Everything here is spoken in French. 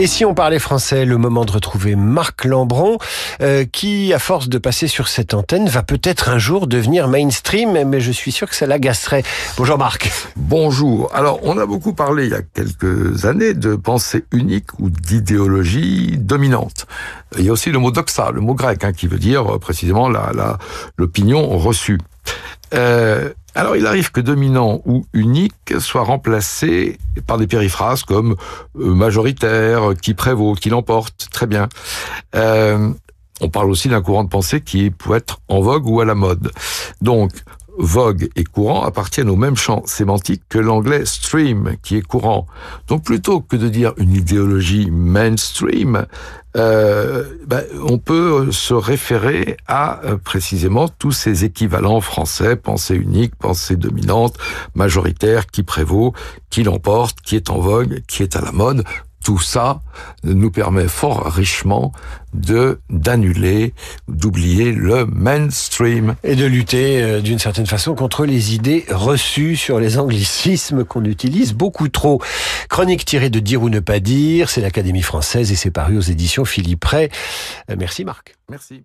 Et si on parlait français, le moment de retrouver Marc Lambron, euh, qui, à force de passer sur cette antenne, va peut-être un jour devenir mainstream, mais je suis sûr que ça l'agacerait. Bonjour Marc. Bonjour. Alors, on a beaucoup parlé il y a quelques années de pensée unique ou d'idéologie dominante. Il y a aussi le mot doxa, le mot grec, hein, qui veut dire euh, précisément la, l'opinion reçue. Euh, alors il arrive que dominant ou unique soit remplacé par des périphrases comme euh, majoritaire, qui prévaut, qui l'emporte, très bien. Euh, on parle aussi d'un courant de pensée qui peut être en vogue ou à la mode. Donc, vogue et courant appartiennent au même champ sémantique que l'anglais stream, qui est courant. Donc plutôt que de dire une idéologie mainstream, euh, ben, on peut se référer à euh, précisément tous ces équivalents français, pensée unique, pensée dominante, majoritaire, qui prévaut, qui l'emporte, qui est en vogue, qui est à la mode tout ça nous permet fort richement de d'annuler, d'oublier le mainstream. Et de lutter euh, d'une certaine façon contre les idées reçues sur les anglicismes qu'on utilise beaucoup trop. Chronique tirée de Dire ou ne pas dire, c'est l'Académie française et c'est paru aux éditions Philippe Ray. Euh, merci Marc. Merci.